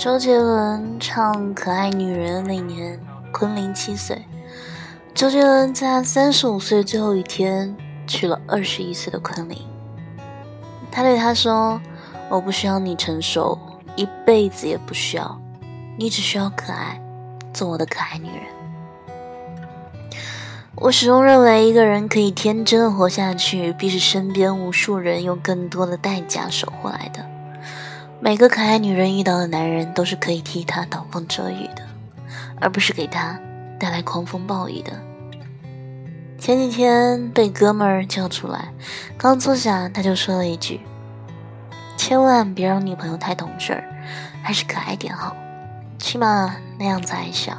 周杰伦唱《可爱女人》那年，昆凌七岁。周杰伦在三十五岁最后一天娶了二十一岁的昆凌。他对她说：“我不需要你成熟，一辈子也不需要，你只需要可爱，做我的可爱女人。”我始终认为，一个人可以天真的活下去，必是身边无数人用更多的代价守护来的。每个可爱女人遇到的男人，都是可以替她挡风遮雨的，而不是给她带来狂风暴雨的。前几天被哥们儿叫出来，刚坐下他就说了一句：“千万别让女朋友太懂事儿，还是可爱点好，起码那样子还小。”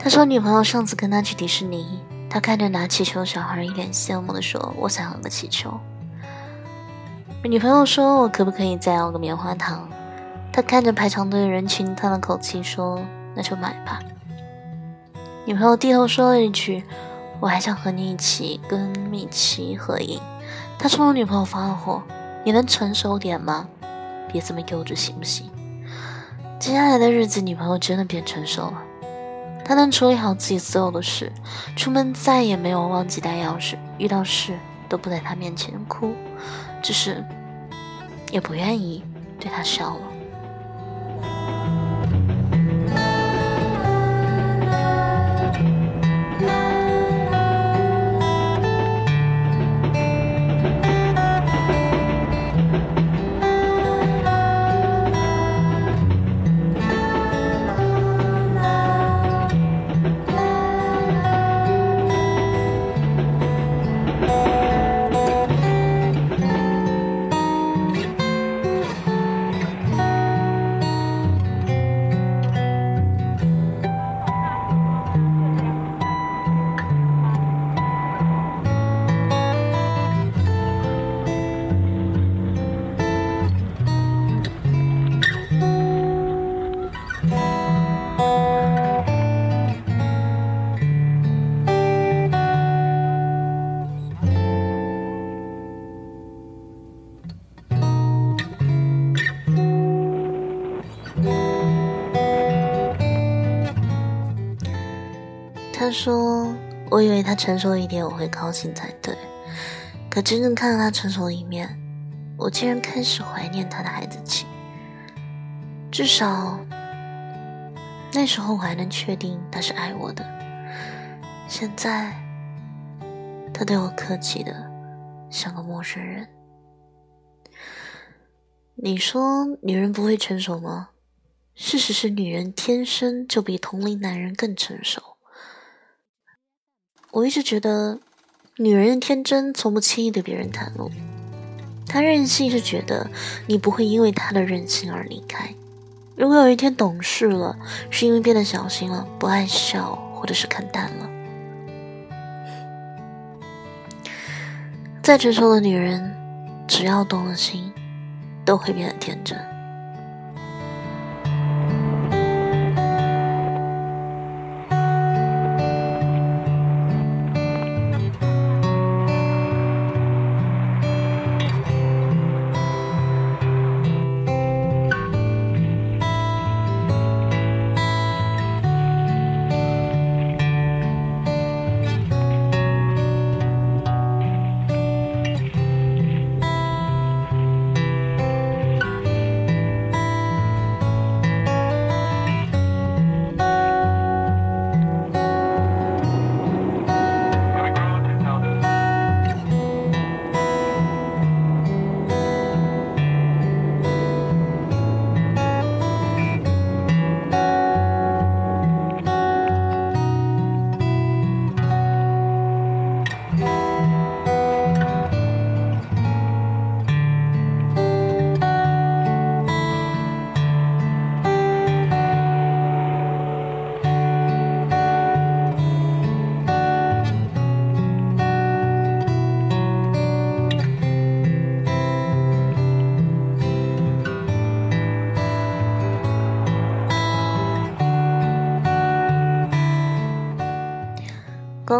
他说女朋友上次跟他去迪士尼，他看着拿气球小孩，一脸羡慕的说：“我想要个气球。”女朋友说：“我可不可以再要个棉花糖？”他看着排长队的人群，叹了口气说：“那就买吧。”女朋友低头说了一句：“我还想和你一起跟米奇合影。”他冲着女朋友发了火：“你能成熟点吗？别这么幼稚行不行？”接下来的日子，女朋友真的变成熟了，她能处理好自己所有的事，出门再也没有忘记带钥匙，遇到事都不在他面前哭。只是，也不愿意对他笑了。说：“我以为他成熟一点，我会高兴才对。可真正看到他成熟的一面，我竟然开始怀念他的孩子气。至少那时候我还能确定他是爱我的。现在，他对我客气的像个陌生人。你说女人不会成熟吗？事实是，女人天生就比同龄男人更成熟。”我一直觉得，女人的天真从不轻易对别人袒露。她任性是觉得你不会因为她的任性而离开。如果有一天懂事了，是因为变得小心了，不爱笑，或者是看淡了。再成熟的女人，只要动了心，都会变得天真。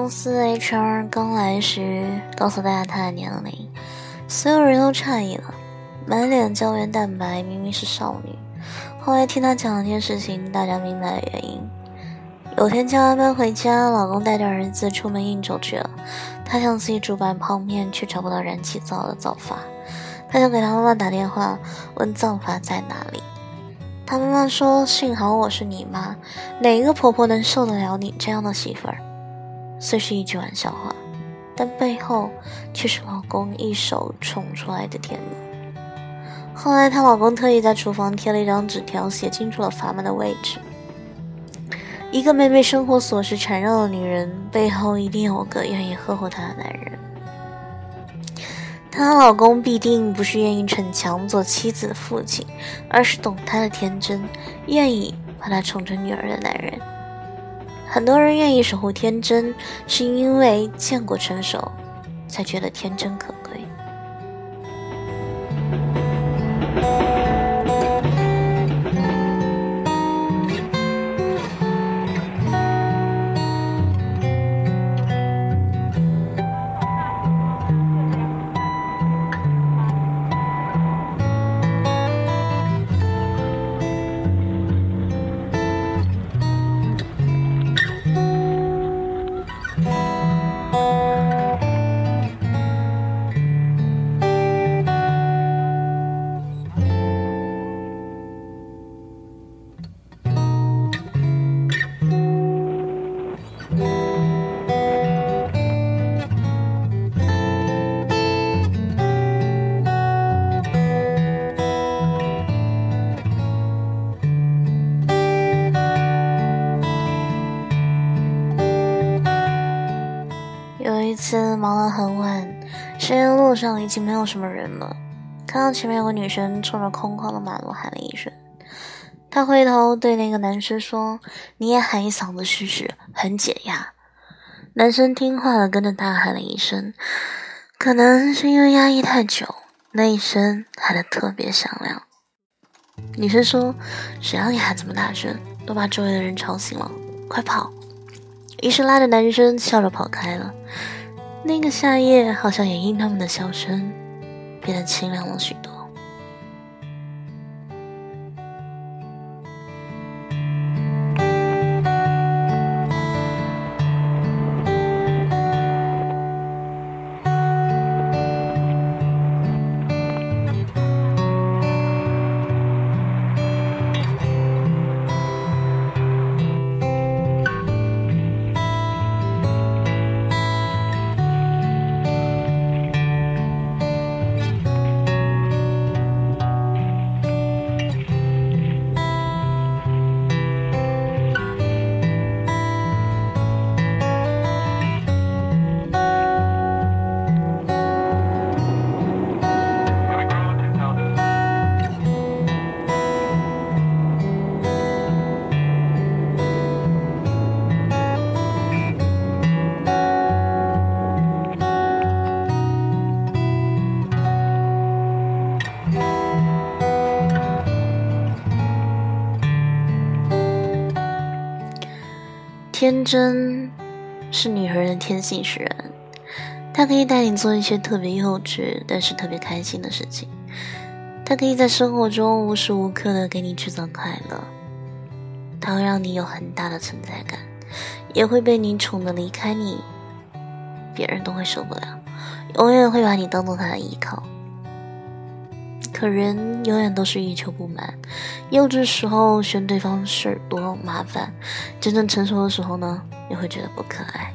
公司 HR 刚来时，告诉大家他的年龄，所有人都诧异了，满脸胶原蛋白，明明是少女。后来听她讲了件事情，大家明白了原因。有天加完班回家，老公带着儿子出门应酬去了。她想自己煮碗泡面，却找不到燃气灶的灶法。她想给她妈妈打电话，问灶法在哪里。她妈妈说：“幸好我是你妈，哪个婆婆能受得了你这样的媳妇儿？”虽是一句玩笑话，但背后却是老公一手宠出来的甜蜜。后来，她老公特意在厨房贴了一张纸条，写清楚了阀门的位置。一个没被生活琐事缠绕的女人，背后一定有个愿意呵护她的男人。她老公必定不是愿意逞强做妻子的父亲，而是懂她的天真，愿意把她宠成女儿的男人。很多人愿意守护天真，是因为见过成熟，才觉得天真可贵。上已经没有什么人了。看到前面有个女生冲着空旷的马路喊了一声，他回头对那个男生说：“你也喊一嗓子试试，很解压。”男生听话的跟着大喊了一声，可能是因为压抑太久，那一声喊得特别响亮。女生说：“谁让你喊这么大声，都把周围的人吵醒了，快跑！”于是拉着男生笑着跑开了。那个夏夜，好像也因他们的笑声变得清凉了许多。天真是女人的天性使然，她可以带你做一些特别幼稚但是特别开心的事情，她可以在生活中无时无刻的给你制造快乐，她会让你有很大的存在感，也会被你宠的离开你，别人都会受不了，永远会把你当做他的依靠。可人永远都是欲求不满，幼稚时候嫌对方事儿多麻烦，真正成熟的时候呢，又会觉得不可爱。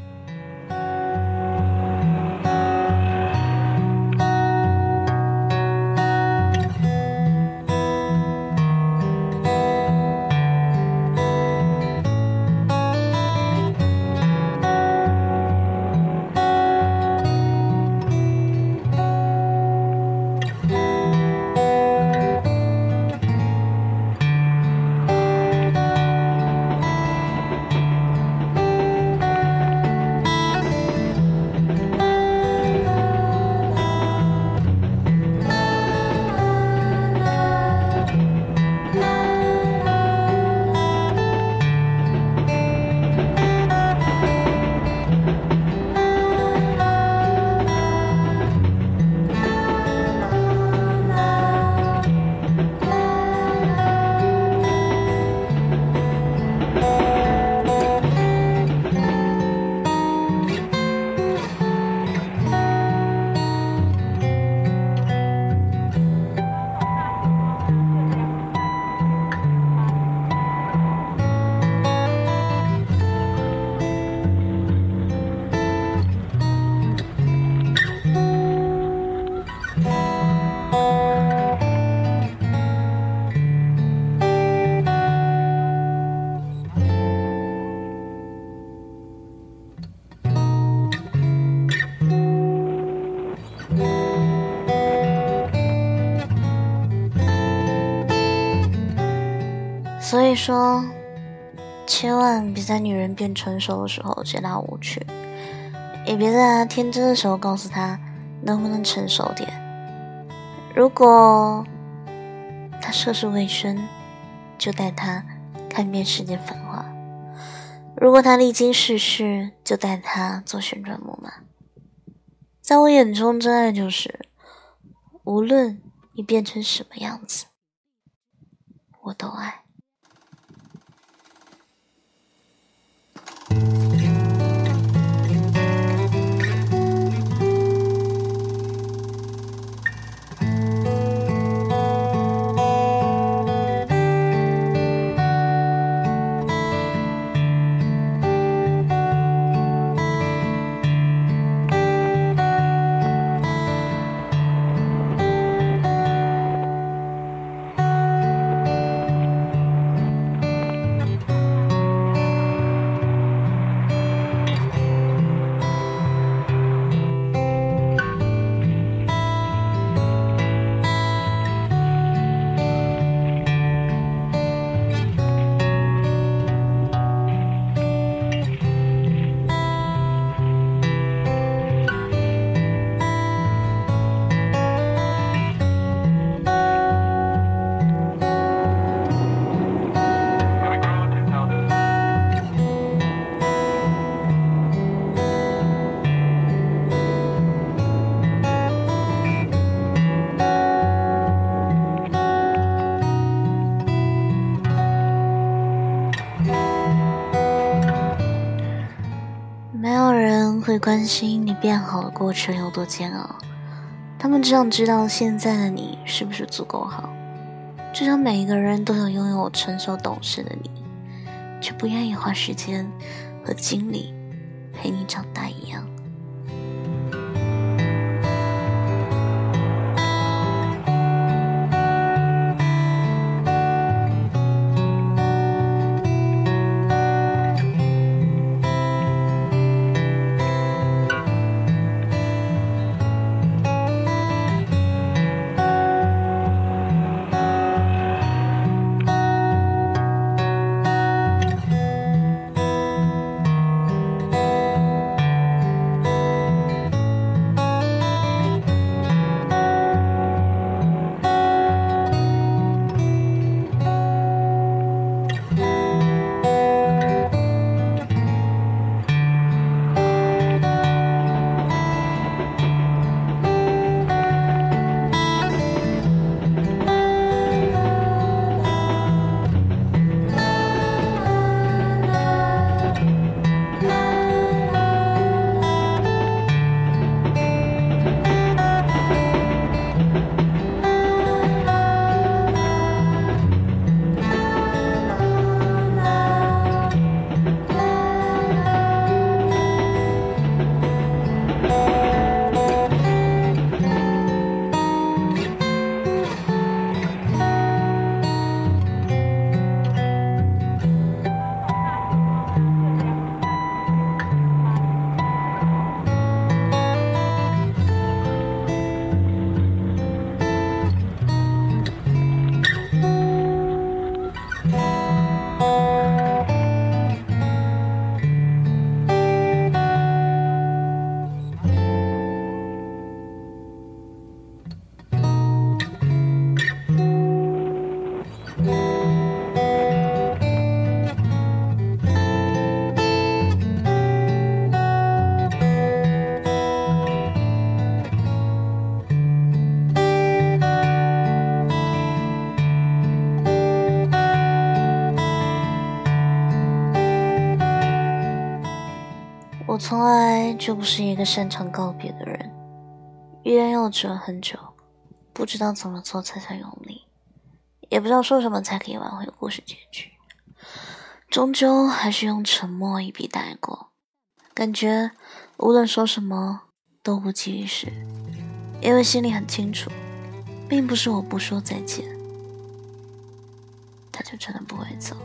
说，千万别在女人变成熟的时候接她无趣，也别在她天真的时候告诉她能不能成熟点。如果她涉世未深，就带她看遍世间繁华；如果她历经世事，就带她坐旋转木马。在我眼中，真爱就是，无论你变成什么样子，我都爱。心你变好的过程有多煎熬，他们只想知道现在的你是不是足够好。就像每一个人都想拥有成熟懂事的你，却不愿意花时间和精力陪你长大从来就不是一个擅长告别的人，欲言又止了很久，不知道怎么做才算用力，也不知道说什么才可以挽回故事结局，终究还是用沉默一笔带过。感觉无论说什么都无济于事，因为心里很清楚，并不是我不说再见，他就真的不会走。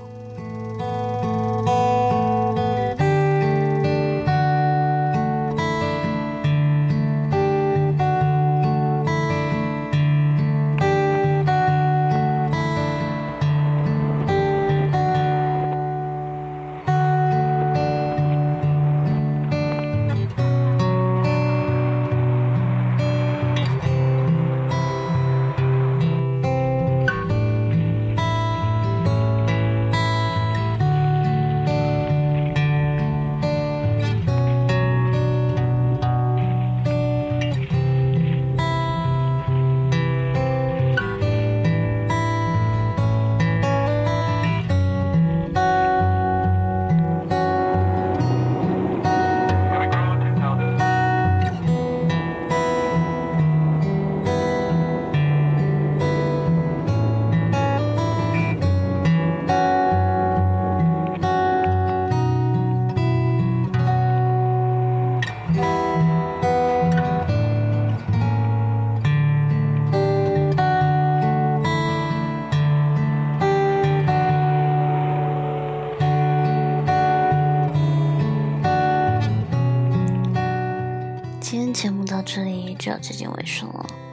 这里就要接近尾声了。